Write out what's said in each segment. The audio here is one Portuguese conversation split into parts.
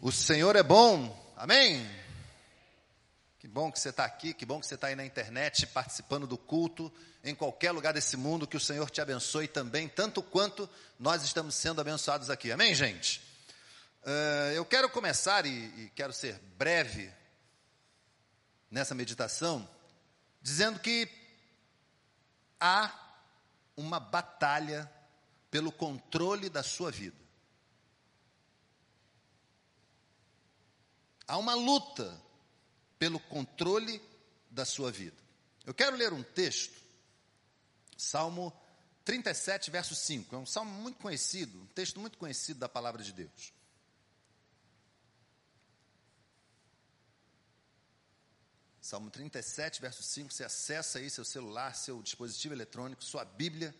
O Senhor é bom, amém? Que bom que você está aqui, que bom que você está aí na internet participando do culto, em qualquer lugar desse mundo, que o Senhor te abençoe também, tanto quanto nós estamos sendo abençoados aqui, amém, gente? Uh, eu quero começar e, e quero ser breve nessa meditação, dizendo que há uma batalha pelo controle da sua vida. Há uma luta pelo controle da sua vida. Eu quero ler um texto, Salmo 37, verso 5. É um salmo muito conhecido, um texto muito conhecido da palavra de Deus. Salmo 37, verso 5. Você acessa aí seu celular, seu dispositivo eletrônico, sua Bíblia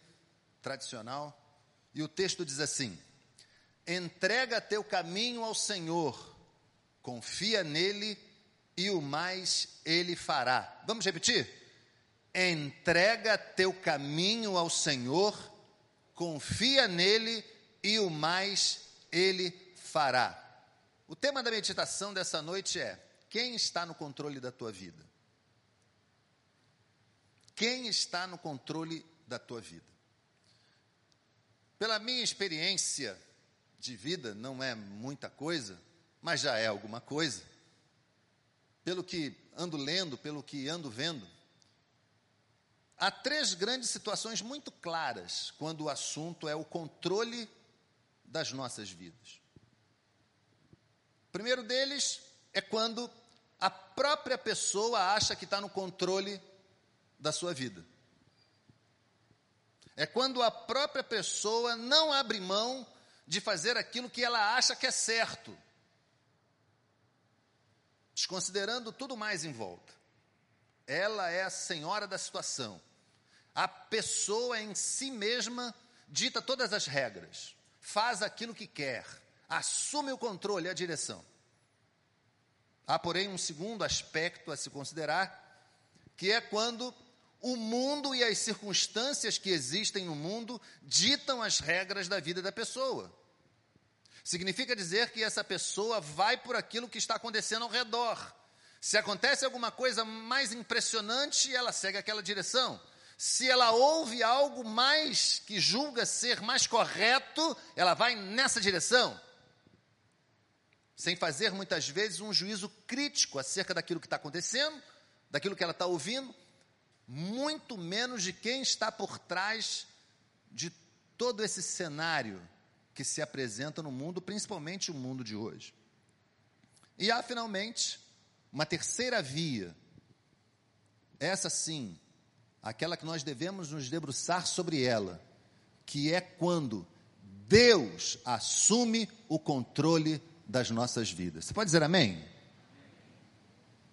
tradicional. E o texto diz assim: Entrega teu caminho ao Senhor confia nele e o mais ele fará. Vamos repetir? Entrega teu caminho ao Senhor, confia nele e o mais ele fará. O tema da meditação dessa noite é: quem está no controle da tua vida? Quem está no controle da tua vida? Pela minha experiência de vida, não é muita coisa, mas já é alguma coisa. Pelo que ando lendo, pelo que ando vendo, há três grandes situações muito claras quando o assunto é o controle das nossas vidas. O primeiro deles é quando a própria pessoa acha que está no controle da sua vida. É quando a própria pessoa não abre mão de fazer aquilo que ela acha que é certo desconsiderando tudo mais em volta. Ela é a senhora da situação. A pessoa em si mesma dita todas as regras, faz aquilo que quer, assume o controle, a direção. Há, porém, um segundo aspecto a se considerar, que é quando o mundo e as circunstâncias que existem no mundo ditam as regras da vida da pessoa. Significa dizer que essa pessoa vai por aquilo que está acontecendo ao redor. Se acontece alguma coisa mais impressionante, ela segue aquela direção. Se ela ouve algo mais que julga ser mais correto, ela vai nessa direção. Sem fazer muitas vezes um juízo crítico acerca daquilo que está acontecendo, daquilo que ela está ouvindo, muito menos de quem está por trás de todo esse cenário que se apresenta no mundo, principalmente o mundo de hoje. E há finalmente uma terceira via, essa sim, aquela que nós devemos nos debruçar sobre ela, que é quando Deus assume o controle das nossas vidas. Você pode dizer amém?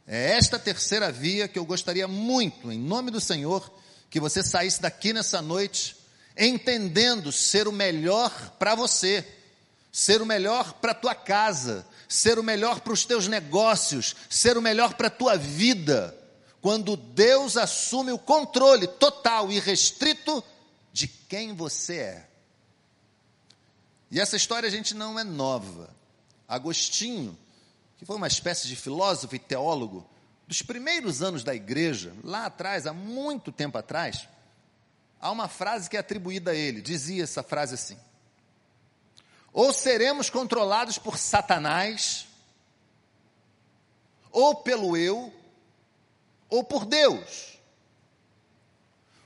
É esta terceira via que eu gostaria muito, em nome do Senhor, que você saísse daqui nessa noite entendendo ser o melhor para você, ser o melhor para tua casa, ser o melhor para os teus negócios, ser o melhor para a tua vida, quando Deus assume o controle total e restrito de quem você é. E essa história a gente não é nova. Agostinho, que foi uma espécie de filósofo e teólogo dos primeiros anos da igreja, lá atrás, há muito tempo atrás, há uma frase que é atribuída a ele. Dizia essa frase assim: Ou seremos controlados por Satanás, ou pelo eu, ou por Deus.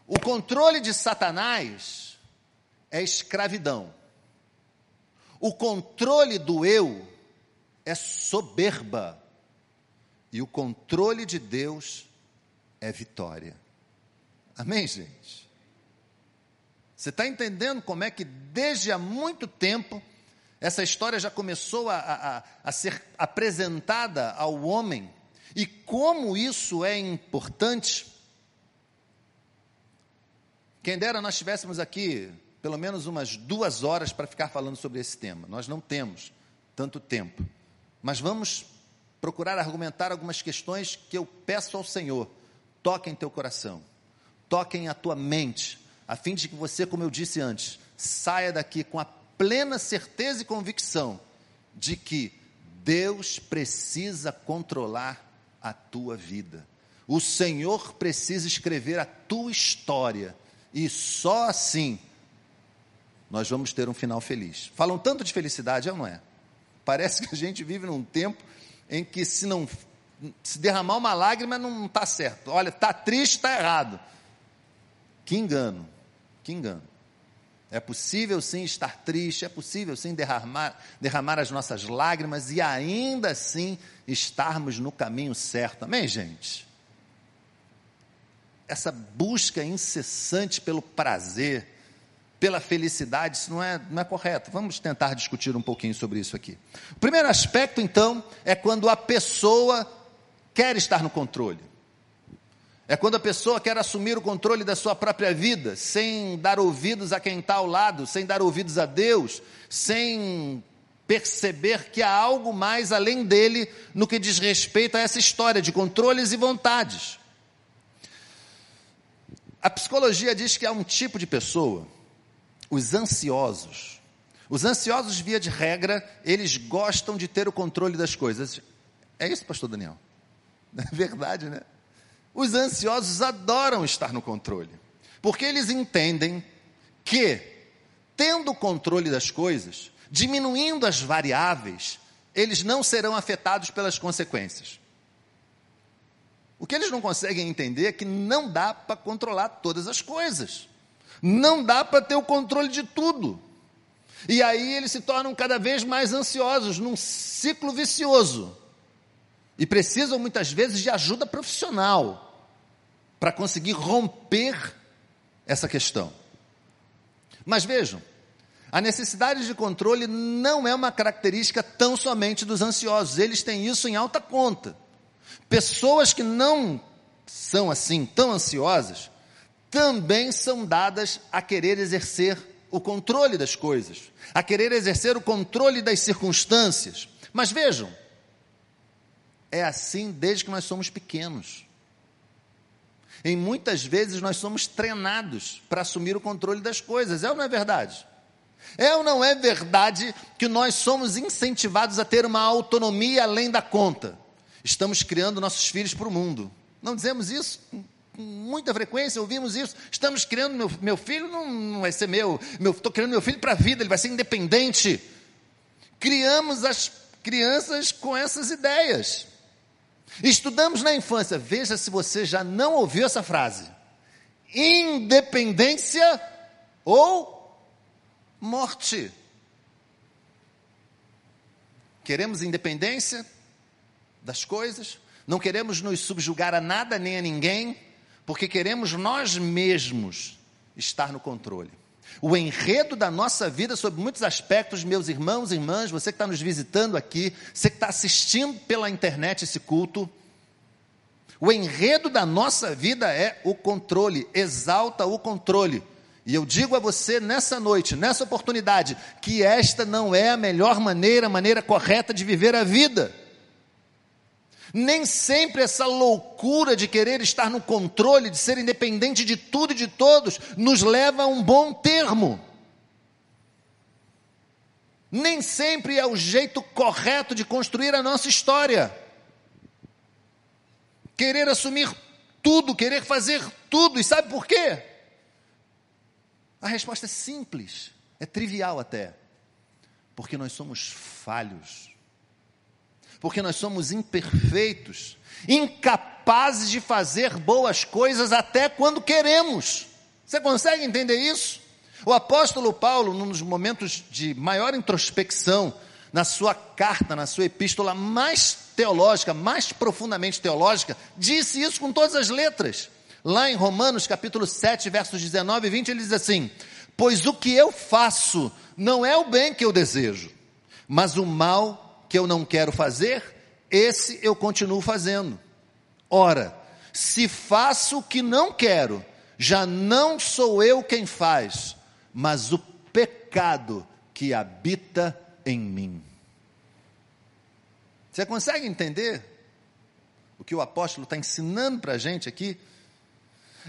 O controle de Satanás é escravidão. O controle do eu é soberba. E o controle de Deus é vitória. Amém, gente? Você está entendendo como é que desde há muito tempo essa história já começou a, a, a, ser apresentada ao homem e como isso é importante? Quem dera nós tivéssemos aqui pelo menos umas duas horas para ficar falando sobre esse tema. Nós não temos tanto tempo. Mas vamos procurar argumentar algumas questões que eu peço ao Senhor. Toquem teu coração, toquem a tua mente, a fim de que você, como eu disse antes, saia daqui com a plena certeza e convicção de que Deus precisa controlar a tua vida. O Senhor precisa escrever a tua história. E só assim nós vamos ter um final feliz. Falam tanto de felicidade, é ou não é? Parece que a gente vive num tempo em que se não se derramar uma lágrima não está certo. Olha, está triste, está errado. Que engano, que engano. É possível sim estar triste, é possível sim derramar, derramar as nossas lágrimas e ainda assim estarmos no caminho certo. Amém, gente? Essa busca incessante pelo prazer, pela felicidade, isso não é, não é correto. Vamos tentar discutir um pouquinho sobre isso aqui. O primeiro aspecto, então, é quando a pessoa quer estar no controle. É quando a pessoa quer assumir o controle da sua própria vida, sem dar ouvidos a quem está ao lado, sem dar ouvidos a Deus, sem perceber que há algo mais além dele no que diz respeito a essa história de controles e vontades. A psicologia diz que há um tipo de pessoa, os ansiosos. Os ansiosos, via de regra, eles gostam de ter o controle das coisas. É isso, pastor Daniel? É verdade, né? Os ansiosos adoram estar no controle, porque eles entendem que, tendo o controle das coisas, diminuindo as variáveis, eles não serão afetados pelas consequências. O que eles não conseguem entender é que não dá para controlar todas as coisas, não dá para ter o controle de tudo. E aí eles se tornam cada vez mais ansiosos, num ciclo vicioso. E precisam muitas vezes de ajuda profissional para conseguir romper essa questão. Mas vejam, a necessidade de controle não é uma característica tão somente dos ansiosos, eles têm isso em alta conta. Pessoas que não são assim tão ansiosas também são dadas a querer exercer o controle das coisas, a querer exercer o controle das circunstâncias. Mas vejam, é assim desde que nós somos pequenos. Em muitas vezes nós somos treinados para assumir o controle das coisas, é ou não é verdade? É ou não é verdade que nós somos incentivados a ter uma autonomia além da conta? Estamos criando nossos filhos para o mundo. Não dizemos isso? Com muita frequência ouvimos isso. Estamos criando meu, meu filho, não, não vai ser meu. Estou criando meu filho para a vida, ele vai ser independente. Criamos as crianças com essas ideias. Estudamos na infância, veja se você já não ouviu essa frase: independência ou morte. Queremos independência das coisas, não queremos nos subjugar a nada nem a ninguém, porque queremos nós mesmos estar no controle. O enredo da nossa vida, sob muitos aspectos, meus irmãos e irmãs, você que está nos visitando aqui, você que está assistindo pela internet esse culto, o enredo da nossa vida é o controle, exalta o controle. E eu digo a você nessa noite, nessa oportunidade, que esta não é a melhor maneira, a maneira correta de viver a vida. Nem sempre essa loucura de querer estar no controle, de ser independente de tudo e de todos, nos leva a um bom termo. Nem sempre é o jeito correto de construir a nossa história. Querer assumir tudo, querer fazer tudo, e sabe por quê? A resposta é simples, é trivial até. Porque nós somos falhos porque nós somos imperfeitos, incapazes de fazer boas coisas até quando queremos. Você consegue entender isso? O apóstolo Paulo, nos momentos de maior introspecção, na sua carta, na sua epístola mais teológica, mais profundamente teológica, disse isso com todas as letras. Lá em Romanos capítulo 7, versos 19 e 20, ele diz assim: Pois o que eu faço não é o bem que eu desejo, mas o mal que eu não quero fazer, esse eu continuo fazendo. Ora, se faço o que não quero, já não sou eu quem faz, mas o pecado que habita em mim. Você consegue entender o que o apóstolo está ensinando para a gente aqui?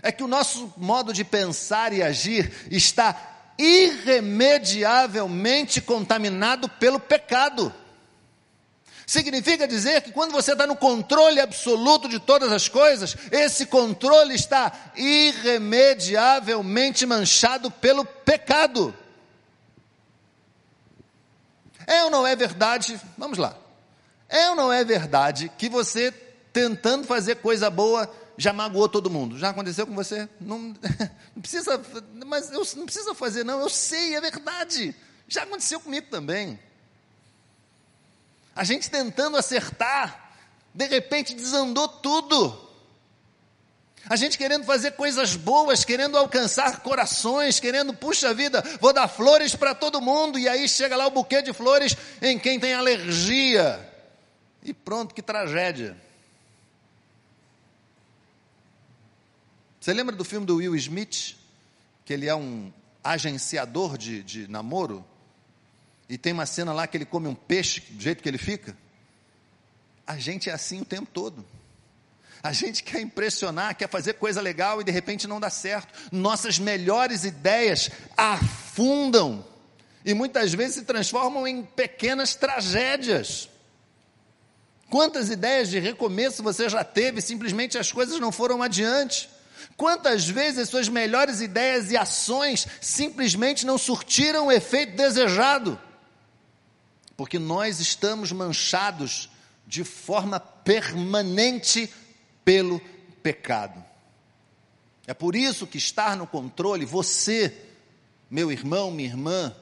É que o nosso modo de pensar e agir está irremediavelmente contaminado pelo pecado. Significa dizer que quando você está no controle absoluto de todas as coisas, esse controle está irremediavelmente manchado pelo pecado. É ou não é verdade? Vamos lá. É ou não é verdade que você, tentando fazer coisa boa, já magoou todo mundo? Já aconteceu com você? Não, não precisa, mas eu, não precisa fazer, não. Eu sei, é verdade. Já aconteceu comigo também. A gente tentando acertar, de repente desandou tudo. A gente querendo fazer coisas boas, querendo alcançar corações, querendo, puxa vida, vou dar flores para todo mundo, e aí chega lá o buquê de flores em quem tem alergia. E pronto, que tragédia. Você lembra do filme do Will Smith? Que ele é um agenciador de, de namoro? E tem uma cena lá que ele come um peixe do jeito que ele fica. A gente é assim o tempo todo. A gente quer impressionar, quer fazer coisa legal e de repente não dá certo. Nossas melhores ideias afundam e muitas vezes se transformam em pequenas tragédias. Quantas ideias de recomeço você já teve, simplesmente as coisas não foram adiante? Quantas vezes as suas melhores ideias e ações simplesmente não surtiram o efeito desejado? Porque nós estamos manchados de forma permanente pelo pecado. É por isso que estar no controle, você, meu irmão, minha irmã,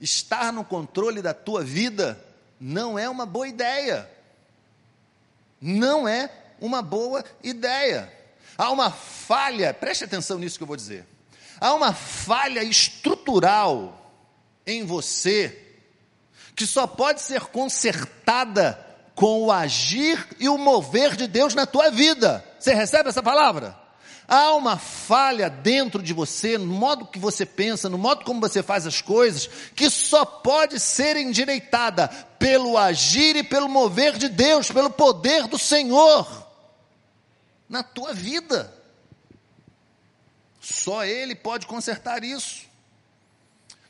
estar no controle da tua vida não é uma boa ideia. Não é uma boa ideia. Há uma falha, preste atenção nisso que eu vou dizer. Há uma falha estrutural em você que só pode ser consertada com o agir e o mover de Deus na tua vida. Você recebe essa palavra? Há uma falha dentro de você, no modo que você pensa, no modo como você faz as coisas, que só pode ser endireitada pelo agir e pelo mover de Deus, pelo poder do Senhor na tua vida. Só Ele pode consertar isso.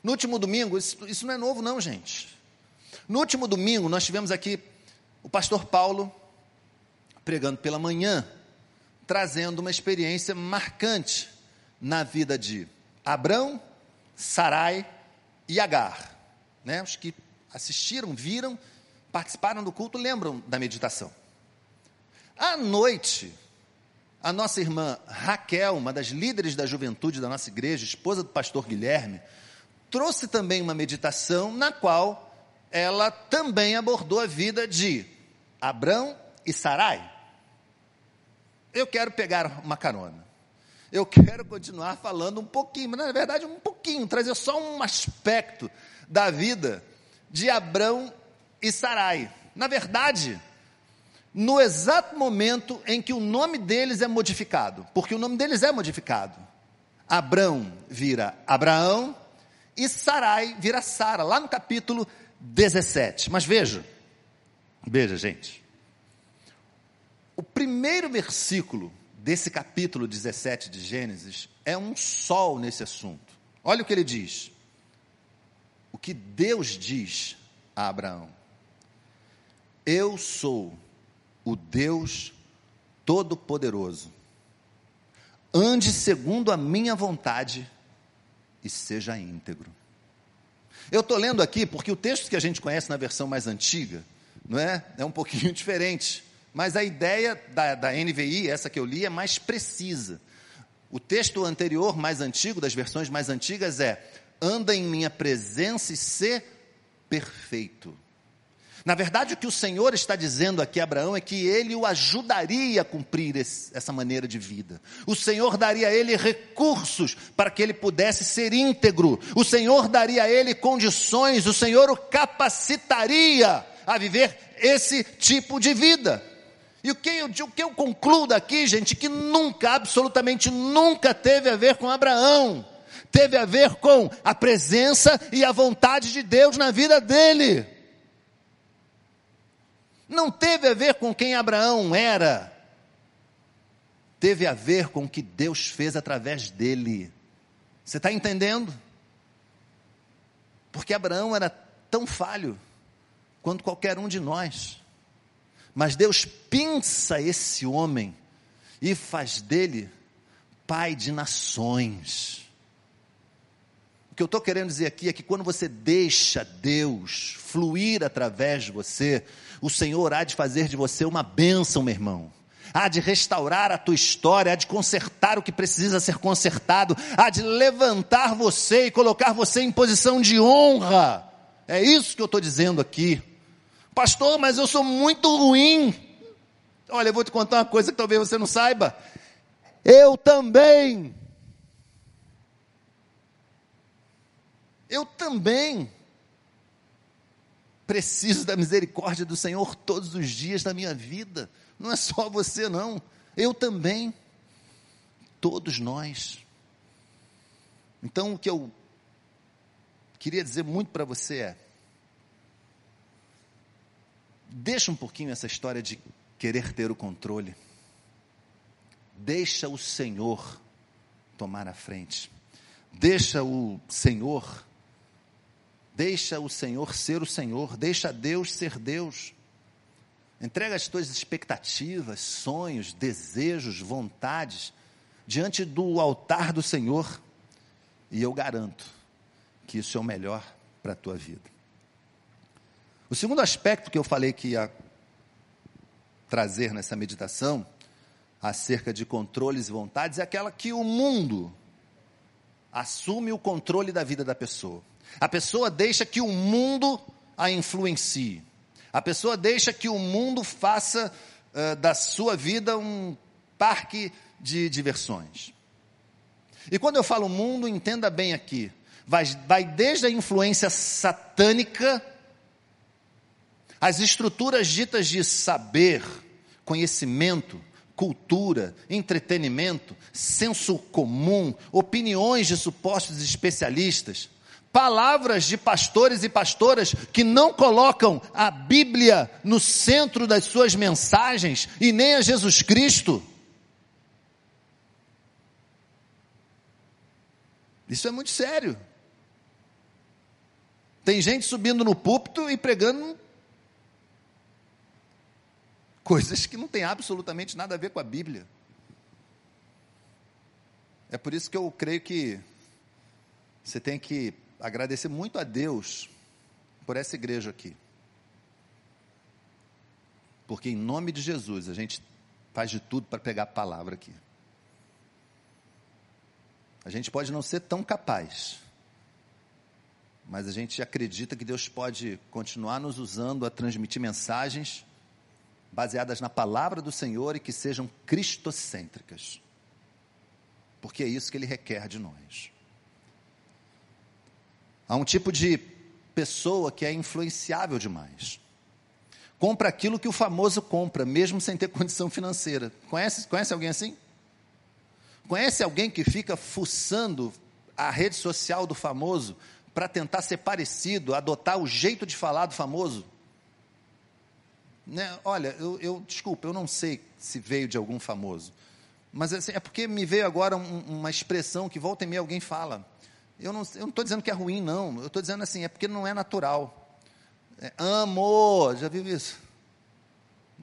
No último domingo, isso, isso não é novo, não, gente. No último domingo, nós tivemos aqui o pastor Paulo pregando pela manhã, trazendo uma experiência marcante na vida de Abrão, Sarai e Agar. Né? Os que assistiram, viram, participaram do culto, lembram da meditação. À noite, a nossa irmã Raquel, uma das líderes da juventude da nossa igreja, esposa do pastor Guilherme, trouxe também uma meditação na qual ela também abordou a vida de Abrão e Sarai. Eu quero pegar uma carona. Eu quero continuar falando um pouquinho, mas na verdade um pouquinho, trazer só um aspecto da vida de Abrão e Sarai. Na verdade, no exato momento em que o nome deles é modificado, porque o nome deles é modificado. Abrão vira Abraão e Sarai vira Sara, lá no capítulo 17. Mas veja, veja, gente. O primeiro versículo desse capítulo 17 de Gênesis é um sol nesse assunto. Olha o que ele diz. O que Deus diz a Abraão: Eu sou o Deus Todo-Poderoso. Ande segundo a minha vontade e seja íntegro. Eu estou lendo aqui porque o texto que a gente conhece na versão mais antiga, não é? É um pouquinho diferente. Mas a ideia da, da NVI, essa que eu li, é mais precisa. O texto anterior, mais antigo, das versões mais antigas, é: anda em minha presença e ser perfeito. Na verdade, o que o Senhor está dizendo aqui a Abraão é que ele o ajudaria a cumprir esse, essa maneira de vida. O Senhor daria a ele recursos para que ele pudesse ser íntegro. O Senhor daria a ele condições, o Senhor o capacitaria a viver esse tipo de vida. E o que, eu, o que eu concluo daqui, gente, que nunca, absolutamente nunca teve a ver com Abraão. Teve a ver com a presença e a vontade de Deus na vida dele não teve a ver com quem Abraão era, teve a ver com o que Deus fez através dele. Você está entendendo? Porque Abraão era tão falho quanto qualquer um de nós. Mas Deus pinça esse homem e faz dele pai de nações. O que eu estou querendo dizer aqui é que quando você deixa Deus fluir através de você, o Senhor há de fazer de você uma bênção, meu irmão. Há de restaurar a tua história, há de consertar o que precisa ser consertado, há de levantar você e colocar você em posição de honra. É isso que eu estou dizendo aqui. Pastor, mas eu sou muito ruim. Olha, eu vou te contar uma coisa que talvez você não saiba. Eu também. Eu também preciso da misericórdia do Senhor todos os dias da minha vida. Não é só você, não. Eu também. Todos nós. Então, o que eu queria dizer muito para você é: deixa um pouquinho essa história de querer ter o controle. Deixa o Senhor tomar a frente. Deixa o Senhor Deixa o Senhor ser o Senhor, deixa Deus ser Deus. Entrega as tuas expectativas, sonhos, desejos, vontades diante do altar do Senhor, e eu garanto que isso é o melhor para a tua vida. O segundo aspecto que eu falei que ia trazer nessa meditação acerca de controles e vontades é aquela que o mundo assume o controle da vida da pessoa. A pessoa deixa que o mundo a influencie. A pessoa deixa que o mundo faça uh, da sua vida um parque de diversões. E quando eu falo mundo, entenda bem aqui. Vai, vai desde a influência satânica, as estruturas ditas de saber, conhecimento, cultura, entretenimento, senso comum, opiniões de supostos especialistas, palavras de pastores e pastoras que não colocam a Bíblia no centro das suas mensagens e nem a Jesus Cristo. Isso é muito sério. Tem gente subindo no púlpito e pregando coisas que não tem absolutamente nada a ver com a Bíblia. É por isso que eu creio que você tem que agradecer muito a Deus por essa igreja aqui. Porque em nome de Jesus a gente faz de tudo para pegar a palavra aqui. A gente pode não ser tão capaz, mas a gente acredita que Deus pode continuar nos usando a transmitir mensagens baseadas na palavra do Senhor e que sejam cristocêntricas. Porque é isso que Ele requer de nós. Há um tipo de pessoa que é influenciável demais. Compra aquilo que o famoso compra, mesmo sem ter condição financeira. Conhece, conhece alguém assim? Conhece alguém que fica fuçando a rede social do famoso para tentar ser parecido, adotar o jeito de falar do famoso? Né? Olha, eu, eu, desculpa, eu não sei se veio de algum famoso, mas assim, é porque me veio agora um, uma expressão que volta e meia alguém fala. Eu não estou dizendo que é ruim, não. Eu estou dizendo assim, é porque não é natural. É, amo, já viu isso?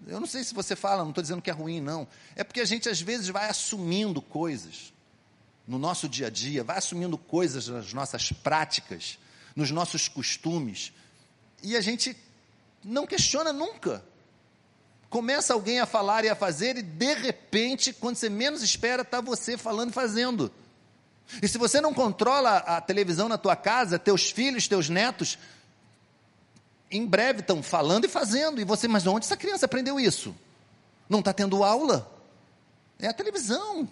Eu não sei se você fala, não estou dizendo que é ruim, não. É porque a gente às vezes vai assumindo coisas no nosso dia a dia, vai assumindo coisas nas nossas práticas, nos nossos costumes, e a gente não questiona nunca. Começa alguém a falar e a fazer, e de repente, quando você menos espera, está você falando e fazendo. E se você não controla a televisão na tua casa, teus filhos, teus netos, em breve estão falando e fazendo. E você, mas onde essa criança aprendeu isso? Não está tendo aula? É a televisão.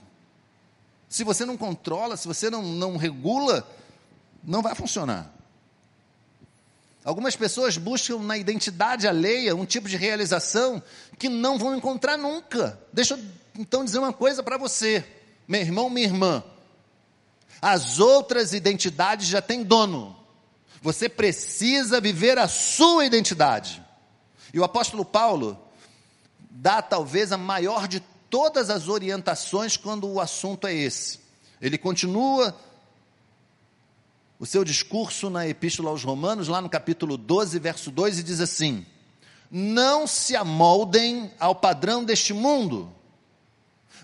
Se você não controla, se você não, não regula, não vai funcionar. Algumas pessoas buscam na identidade alheia um tipo de realização que não vão encontrar nunca. Deixa eu então dizer uma coisa para você, meu irmão, minha irmã. As outras identidades já têm dono. Você precisa viver a sua identidade. E o apóstolo Paulo dá talvez a maior de todas as orientações quando o assunto é esse. Ele continua o seu discurso na Epístola aos Romanos, lá no capítulo 12, verso 2, e diz assim: não se amoldem ao padrão deste mundo,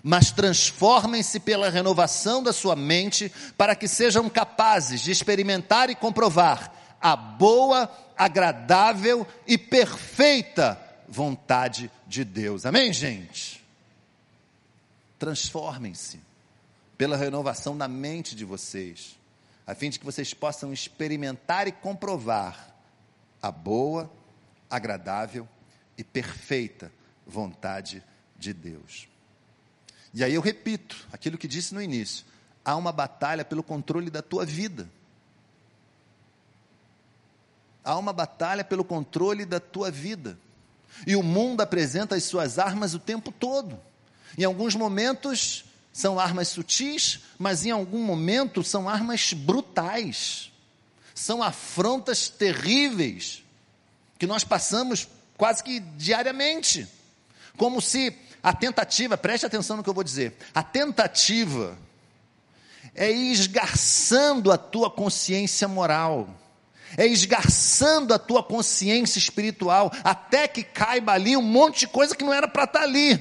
mas transformem-se pela renovação da sua mente, para que sejam capazes de experimentar e comprovar a boa, agradável e perfeita vontade de Deus. Amém, gente? Transformem-se pela renovação da mente de vocês, a fim de que vocês possam experimentar e comprovar a boa, agradável e perfeita vontade de Deus. E aí eu repito aquilo que disse no início: há uma batalha pelo controle da tua vida. Há uma batalha pelo controle da tua vida. E o mundo apresenta as suas armas o tempo todo. Em alguns momentos são armas sutis, mas em algum momento são armas brutais. São afrontas terríveis que nós passamos quase que diariamente. Como se a tentativa, preste atenção no que eu vou dizer, a tentativa é esgarçando a tua consciência moral, é esgarçando a tua consciência espiritual, até que caiba ali um monte de coisa que não era para estar tá ali.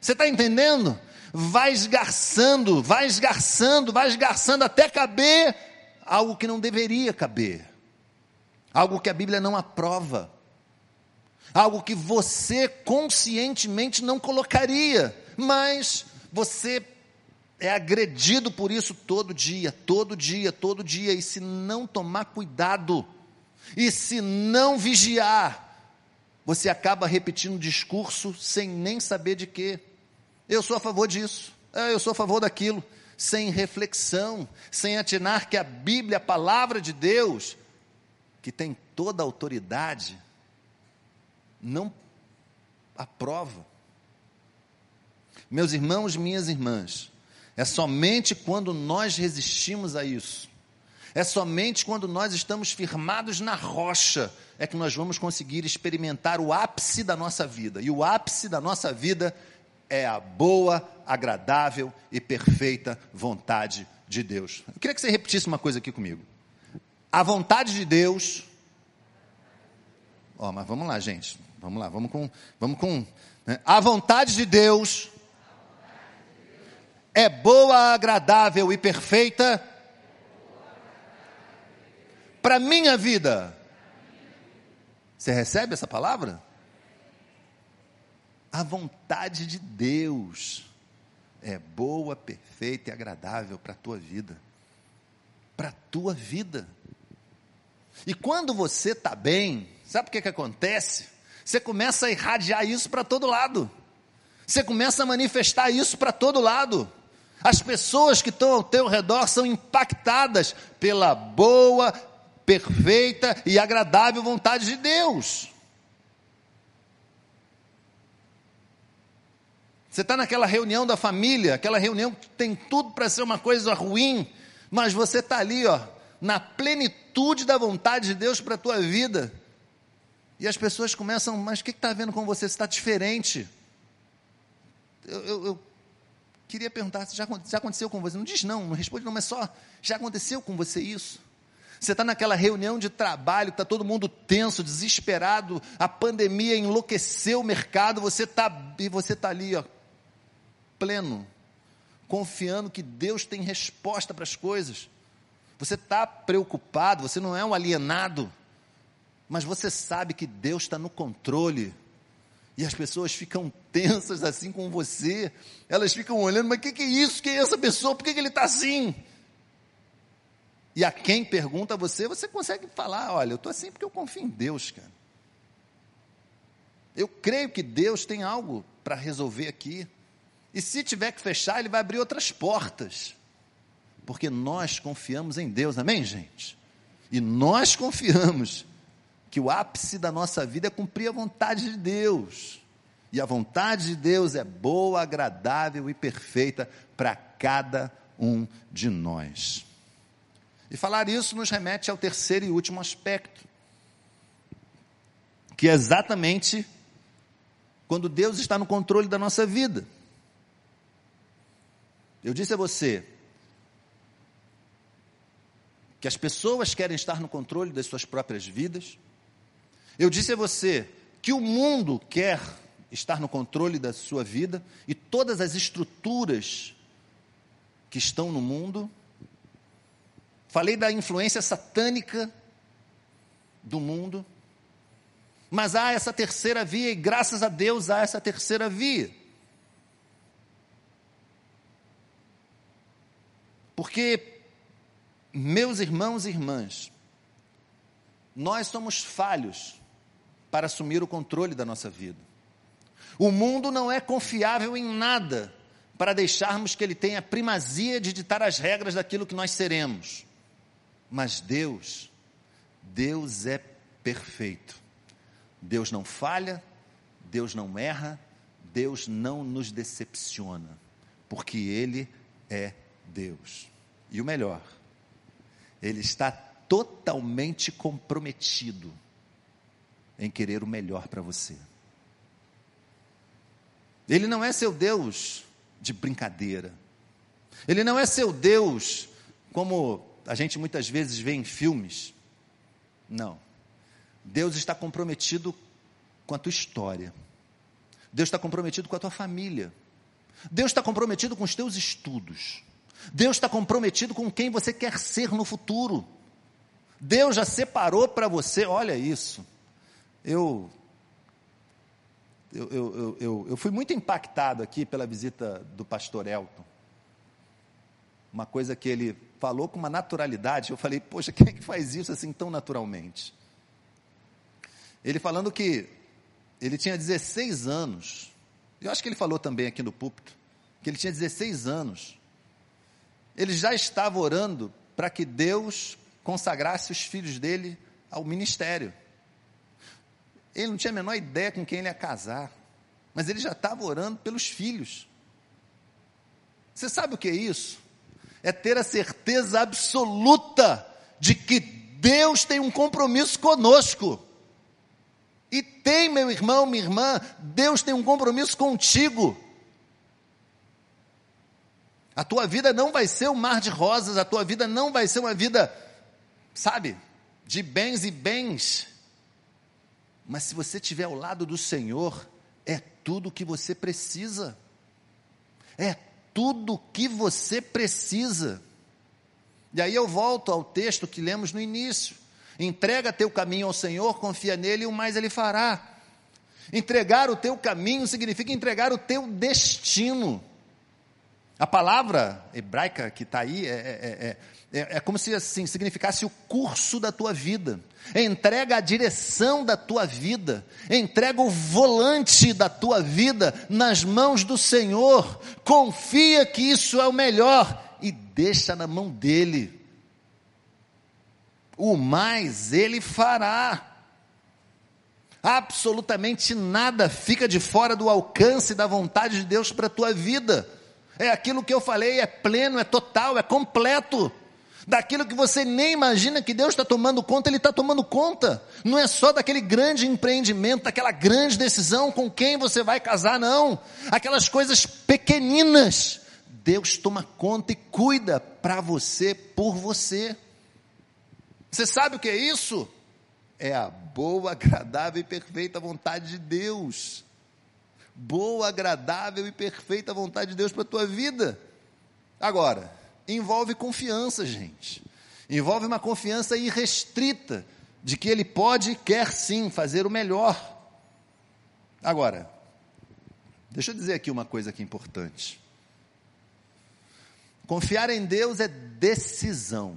Você está entendendo? Vai esgarçando, vai esgarçando, vai esgarçando até caber algo que não deveria caber, algo que a Bíblia não aprova algo que você conscientemente não colocaria, mas você é agredido por isso todo dia, todo dia, todo dia, e se não tomar cuidado, e se não vigiar, você acaba repetindo discurso sem nem saber de quê. Eu sou a favor disso, é, eu sou a favor daquilo, sem reflexão, sem atinar que a Bíblia, a palavra de Deus, que tem toda a autoridade, não aprova. Meus irmãos, minhas irmãs, é somente quando nós resistimos a isso, é somente quando nós estamos firmados na rocha, é que nós vamos conseguir experimentar o ápice da nossa vida. E o ápice da nossa vida é a boa, agradável e perfeita vontade de Deus. Eu queria que você repetisse uma coisa aqui comigo. A vontade de Deus. Ó, oh, mas vamos lá, gente. Vamos lá, vamos com. Vamos com né? A vontade de Deus é boa, agradável e perfeita para minha vida. Você recebe essa palavra? A vontade de Deus é boa, perfeita e agradável para a tua vida. Para a tua vida. E quando você está bem, sabe o que, que acontece? Você começa a irradiar isso para todo lado. Você começa a manifestar isso para todo lado. As pessoas que estão ao teu redor são impactadas pela boa, perfeita e agradável vontade de Deus. Você está naquela reunião da família, aquela reunião que tem tudo para ser uma coisa ruim, mas você está ali, ó, na plenitude da vontade de Deus para a tua vida. E as pessoas começam, mas o que está vendo com você? Você está diferente. Eu, eu, eu, queria perguntar, já, já aconteceu com você? Não diz não, não responde não, mas só, já aconteceu com você isso? Você está naquela reunião de trabalho, está todo mundo tenso, desesperado, a pandemia enlouqueceu o mercado, você está e você está ali, ó, pleno, confiando que Deus tem resposta para as coisas. Você está preocupado, você não é um alienado mas você sabe que Deus está no controle. E as pessoas ficam tensas assim com você, elas ficam olhando, mas o que, que, é isso? Quem é essa pessoa? Por que, que ele está assim? E a quem pergunta a você, você consegue falar: olha, eu estou assim porque eu confio em Deus, cara. Eu creio que Deus tem algo para resolver aqui. E se tiver que fechar, Ele vai abrir outras portas. Porque nós confiamos em Deus, amém, gente? E nós confiamos que o ápice da nossa vida é cumprir a vontade de Deus. E a vontade de Deus é boa, agradável e perfeita para cada um de nós. E falar isso nos remete ao terceiro e último aspecto, que é exatamente quando Deus está no controle da nossa vida. Eu disse a você que as pessoas querem estar no controle das suas próprias vidas, eu disse a você que o mundo quer estar no controle da sua vida e todas as estruturas que estão no mundo. Falei da influência satânica do mundo. Mas há essa terceira via, e graças a Deus há essa terceira via. Porque, meus irmãos e irmãs, nós somos falhos para assumir o controle da nossa vida. O mundo não é confiável em nada para deixarmos que ele tenha primazia de ditar as regras daquilo que nós seremos. Mas Deus, Deus é perfeito. Deus não falha, Deus não erra, Deus não nos decepciona, porque Ele é Deus. E o melhor, Ele está totalmente comprometido em querer o melhor para você. Ele não é seu Deus de brincadeira. Ele não é seu Deus como a gente muitas vezes vê em filmes. Não. Deus está comprometido com a tua história. Deus está comprometido com a tua família. Deus está comprometido com os teus estudos. Deus está comprometido com quem você quer ser no futuro. Deus já separou para você, olha isso. Eu eu, eu, eu, eu, fui muito impactado aqui pela visita do pastor Elton. Uma coisa que ele falou com uma naturalidade, eu falei, poxa, quem é que faz isso assim tão naturalmente? Ele falando que ele tinha 16 anos, eu acho que ele falou também aqui no púlpito, que ele tinha 16 anos. Ele já estava orando para que Deus consagrasse os filhos dele ao ministério. Ele não tinha a menor ideia com quem ele ia casar, mas ele já estava orando pelos filhos. Você sabe o que é isso? É ter a certeza absoluta de que Deus tem um compromisso conosco. E tem, meu irmão, minha irmã, Deus tem um compromisso contigo. A tua vida não vai ser um mar de rosas, a tua vida não vai ser uma vida, sabe, de bens e bens. Mas se você estiver ao lado do Senhor, é tudo o que você precisa. É tudo o que você precisa. E aí eu volto ao texto que lemos no início. Entrega teu caminho ao Senhor, confia nele e o mais ele fará. Entregar o teu caminho significa entregar o teu destino. A palavra hebraica que está aí é, é, é, é, como se assim significasse o curso da tua vida. Entrega a direção da tua vida. Entrega o volante da tua vida nas mãos do Senhor. Confia que isso é o melhor e deixa na mão dele o mais ele fará. Absolutamente nada fica de fora do alcance da vontade de Deus para a tua vida. É aquilo que eu falei, é pleno, é total, é completo. Daquilo que você nem imagina que Deus está tomando conta, Ele está tomando conta. Não é só daquele grande empreendimento, daquela grande decisão com quem você vai casar, não. Aquelas coisas pequeninas. Deus toma conta e cuida para você, por você. Você sabe o que é isso? É a boa, agradável e perfeita vontade de Deus. Boa, agradável e perfeita vontade de Deus para a tua vida. Agora, envolve confiança, gente. Envolve uma confiança irrestrita de que Ele pode e quer sim fazer o melhor. Agora, deixa eu dizer aqui uma coisa que é importante. Confiar em Deus é decisão.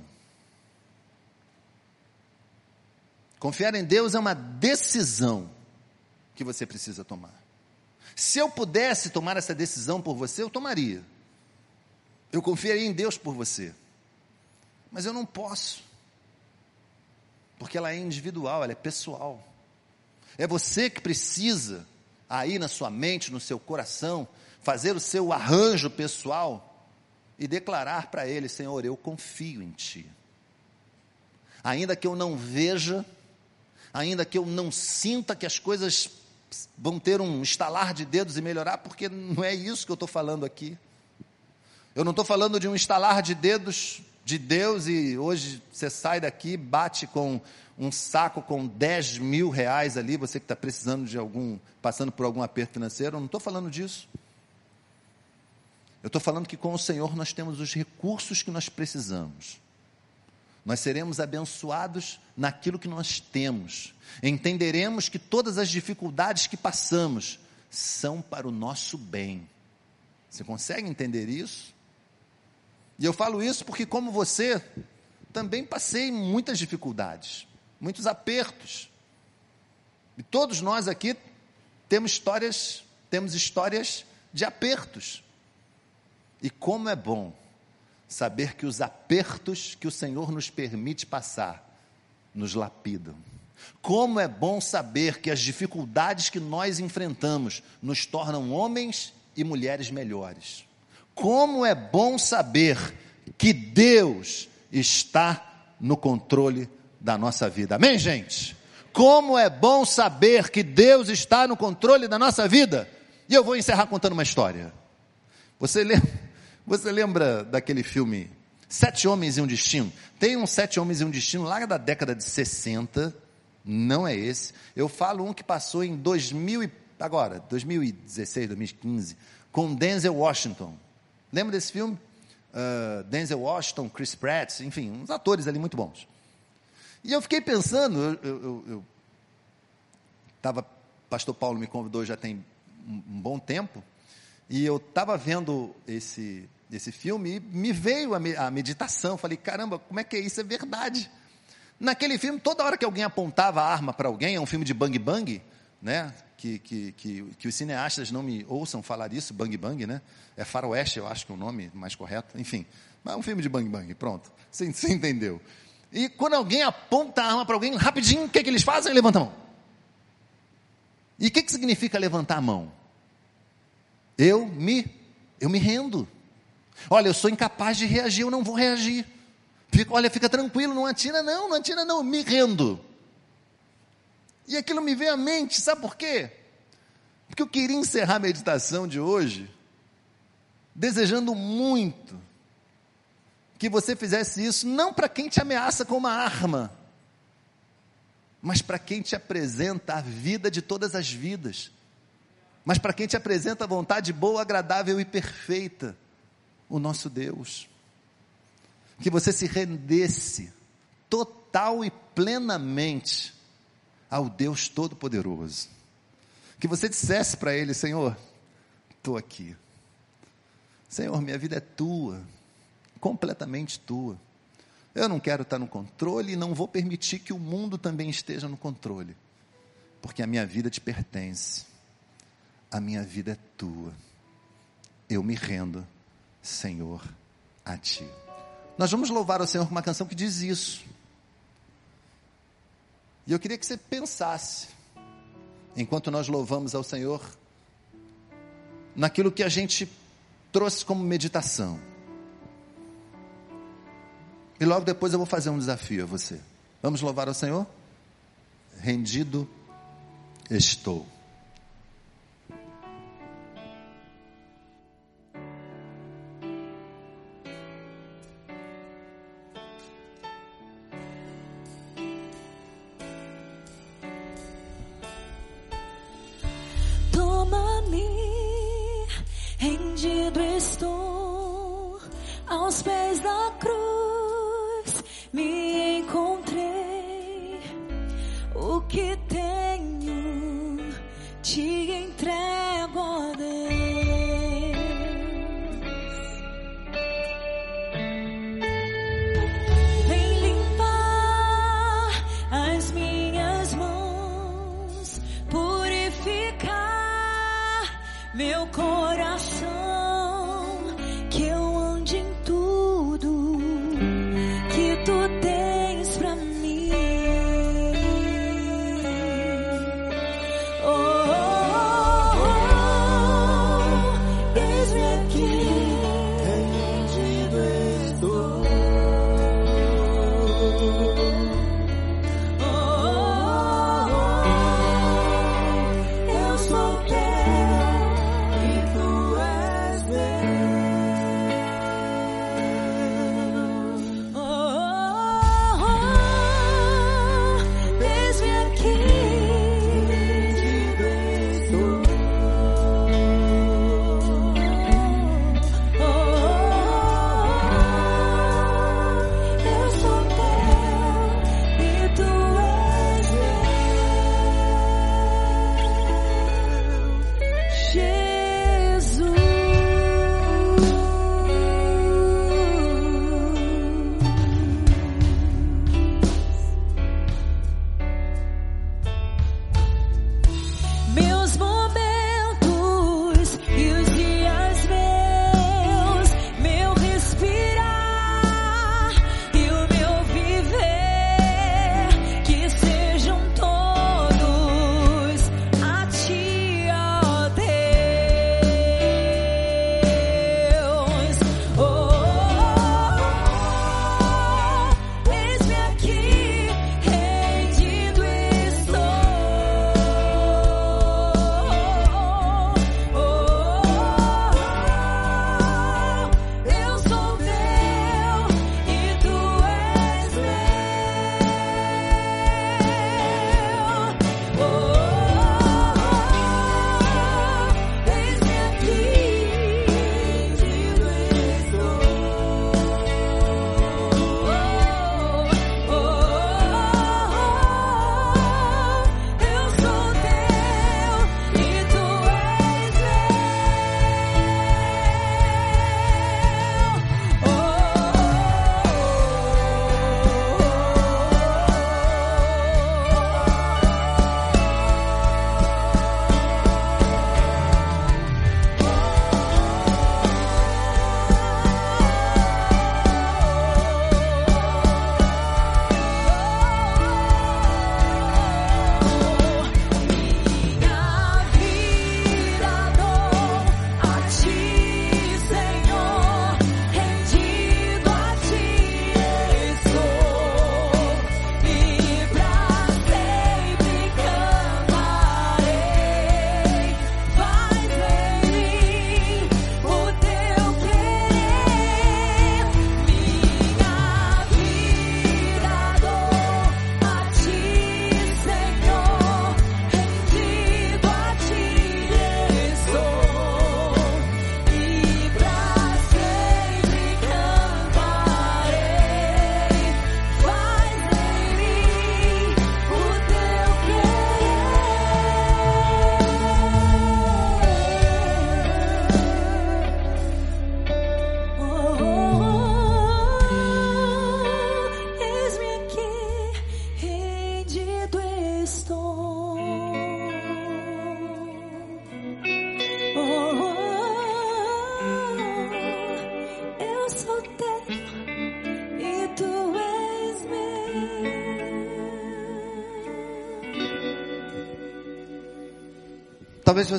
Confiar em Deus é uma decisão que você precisa tomar. Se eu pudesse tomar essa decisão por você, eu tomaria. Eu confiaria em Deus por você. Mas eu não posso. Porque ela é individual, ela é pessoal. É você que precisa, aí na sua mente, no seu coração, fazer o seu arranjo pessoal e declarar para Ele: Senhor, eu confio em Ti. Ainda que eu não veja ainda que eu não sinta que as coisas vão ter um estalar de dedos e melhorar, porque não é isso que eu estou falando aqui. Eu não estou falando de um estalar de dedos de Deus e hoje você sai daqui, bate com um saco com 10 mil reais ali, você que está precisando de algum, passando por algum aperto financeiro, eu não estou falando disso. Eu estou falando que com o Senhor nós temos os recursos que nós precisamos. Nós seremos abençoados naquilo que nós temos. Entenderemos que todas as dificuldades que passamos são para o nosso bem. Você consegue entender isso? E eu falo isso porque, como você, também passei muitas dificuldades, muitos apertos. E todos nós aqui temos histórias, temos histórias de apertos. E como é bom saber que os apertos que o Senhor nos permite passar nos lapidam. Como é bom saber que as dificuldades que nós enfrentamos nos tornam homens e mulheres melhores. Como é bom saber que Deus está no controle da nossa vida. Amém, gente? Como é bom saber que Deus está no controle da nossa vida. E eu vou encerrar contando uma história. Você lembra? Você lembra daquele filme Sete Homens e um Destino? Tem um Sete Homens e um Destino lá da década de 60, não é esse. Eu falo um que passou em 2000 e, agora, 2016, 2015, com Denzel Washington. Lembra desse filme? Uh, Denzel Washington, Chris Pratt, enfim, uns atores ali muito bons. E eu fiquei pensando, eu estava, pastor Paulo me convidou já tem um, um bom tempo, e eu estava vendo esse, esse filme e me veio a, a meditação. Falei, caramba, como é que é isso? É verdade. Naquele filme, toda hora que alguém apontava a arma para alguém, é um filme de bang bang, né? Que, que, que, que, os cineastas não me ouçam falar isso, bang bang, né? É faroeste, eu acho que é o nome mais correto. Enfim, mas é um filme de bang bang, pronto. Você, você entendeu. E quando alguém aponta a arma para alguém, rapidinho, o que, que eles fazem? Levanta a mão. E o que, que significa levantar a mão? Eu me, eu me rendo. Olha, eu sou incapaz de reagir, eu não vou reagir. Fica, olha, fica tranquilo, não atira não, não atira não, eu me rendo. E aquilo me veio à mente, sabe por quê? Porque eu queria encerrar a meditação de hoje desejando muito que você fizesse isso, não para quem te ameaça com uma arma, mas para quem te apresenta a vida de todas as vidas mas para quem te apresenta a vontade boa, agradável e perfeita, o nosso Deus. Que você se rendesse total e plenamente ao Deus Todo-Poderoso. Que você dissesse para Ele: Senhor, estou aqui. Senhor, minha vida é tua, completamente tua. Eu não quero estar no controle e não vou permitir que o mundo também esteja no controle, porque a minha vida te pertence a minha vida é tua. Eu me rendo, Senhor, a ti. Nós vamos louvar o Senhor com uma canção que diz isso. E eu queria que você pensasse, enquanto nós louvamos ao Senhor, naquilo que a gente trouxe como meditação. E logo depois eu vou fazer um desafio a você. Vamos louvar ao Senhor? Rendido estou.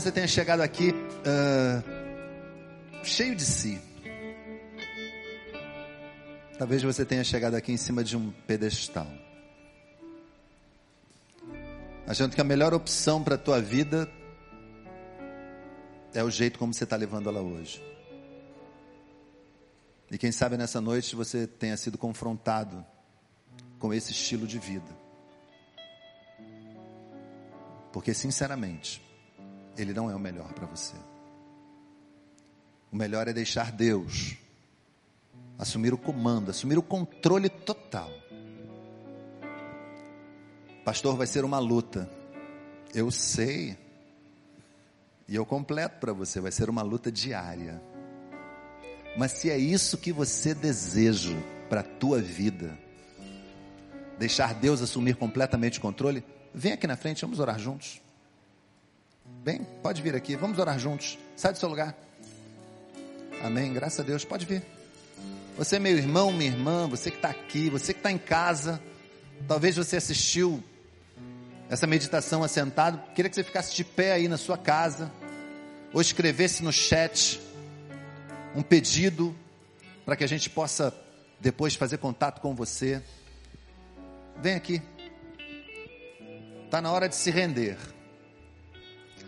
Você tenha chegado aqui uh, cheio de si. Talvez você tenha chegado aqui em cima de um pedestal. Achando que a melhor opção para a tua vida é o jeito como você está levando ela hoje. E quem sabe nessa noite você tenha sido confrontado com esse estilo de vida. Porque, sinceramente, ele não é o melhor para você. O melhor é deixar Deus assumir o comando, assumir o controle total. Pastor, vai ser uma luta. Eu sei. E eu completo para você, vai ser uma luta diária. Mas se é isso que você deseja para a tua vida, deixar Deus assumir completamente o controle, vem aqui na frente, vamos orar juntos. Bem, pode vir aqui, vamos orar juntos. Sai do seu lugar. Amém. Graças a Deus, pode vir. Você, meu irmão, minha irmã, você que está aqui, você que está em casa, talvez você assistiu essa meditação assentado, queria que você ficasse de pé aí na sua casa, ou escrevesse no chat um pedido para que a gente possa depois fazer contato com você. Vem aqui. Está na hora de se render.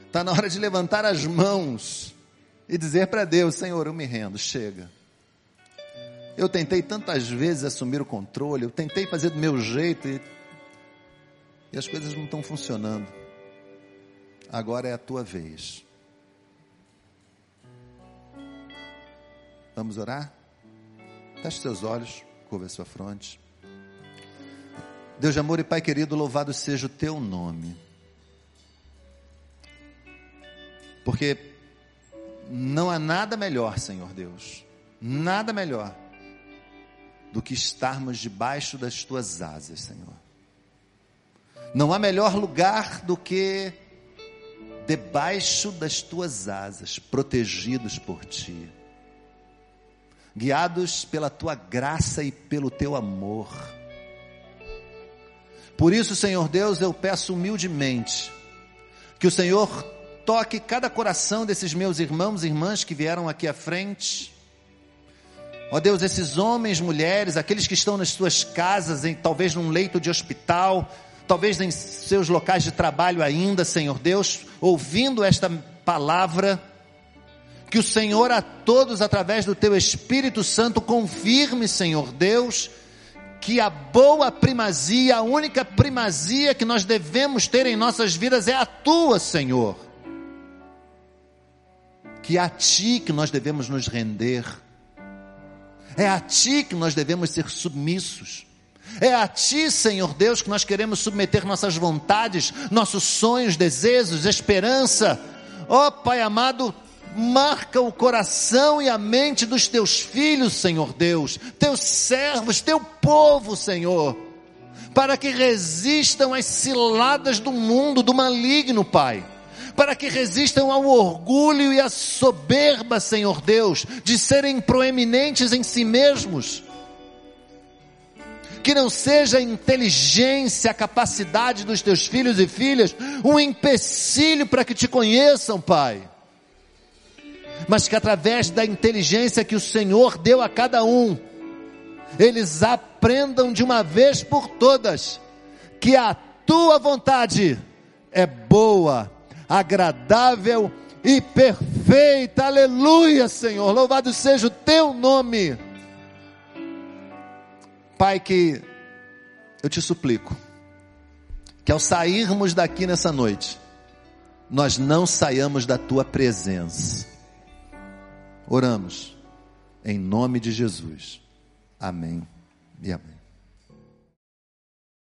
Está na hora de levantar as mãos e dizer para Deus: Senhor, eu me rendo, chega. Eu tentei tantas vezes assumir o controle, eu tentei fazer do meu jeito e, e as coisas não estão funcionando. Agora é a tua vez. Vamos orar? Feche seus olhos, curva a sua fronte. Deus de amor e Pai querido, louvado seja o teu nome. Porque Não há nada melhor, Senhor Deus, nada melhor do que estarmos debaixo das tuas asas, Senhor. Não há melhor lugar do que debaixo das tuas asas, protegidos por ti, guiados pela tua graça e pelo teu amor. Por isso, Senhor Deus, eu peço humildemente que o Senhor toque cada coração desses meus irmãos e irmãs que vieram aqui à frente. Ó Deus, esses homens, mulheres, aqueles que estão nas suas casas, em, talvez num leito de hospital, talvez em seus locais de trabalho ainda, Senhor Deus, ouvindo esta palavra, que o Senhor a todos, através do teu Espírito Santo, confirme, Senhor Deus, que a boa primazia, a única primazia que nós devemos ter em nossas vidas é a tua, Senhor. Que é a ti que nós devemos nos render, é a ti que nós devemos ser submissos. É a Ti, Senhor Deus, que nós queremos submeter nossas vontades, nossos sonhos, desejos, esperança. Ó oh, Pai amado, marca o coração e a mente dos teus filhos, Senhor Deus, teus servos, teu povo, Senhor, para que resistam às ciladas do mundo, do maligno, Pai. Para que resistam ao orgulho e à soberba, Senhor Deus, de serem proeminentes em si mesmos que não seja a inteligência, a capacidade dos teus filhos e filhas um empecilho para que te conheçam, Pai. Mas que através da inteligência que o Senhor deu a cada um, eles aprendam de uma vez por todas que a tua vontade é boa, agradável e perfeita. Aleluia, Senhor. Louvado seja o teu nome. Pai, que eu te suplico, que ao sairmos daqui nessa noite, nós não saiamos da tua presença. Oramos, em nome de Jesus. Amém e amém.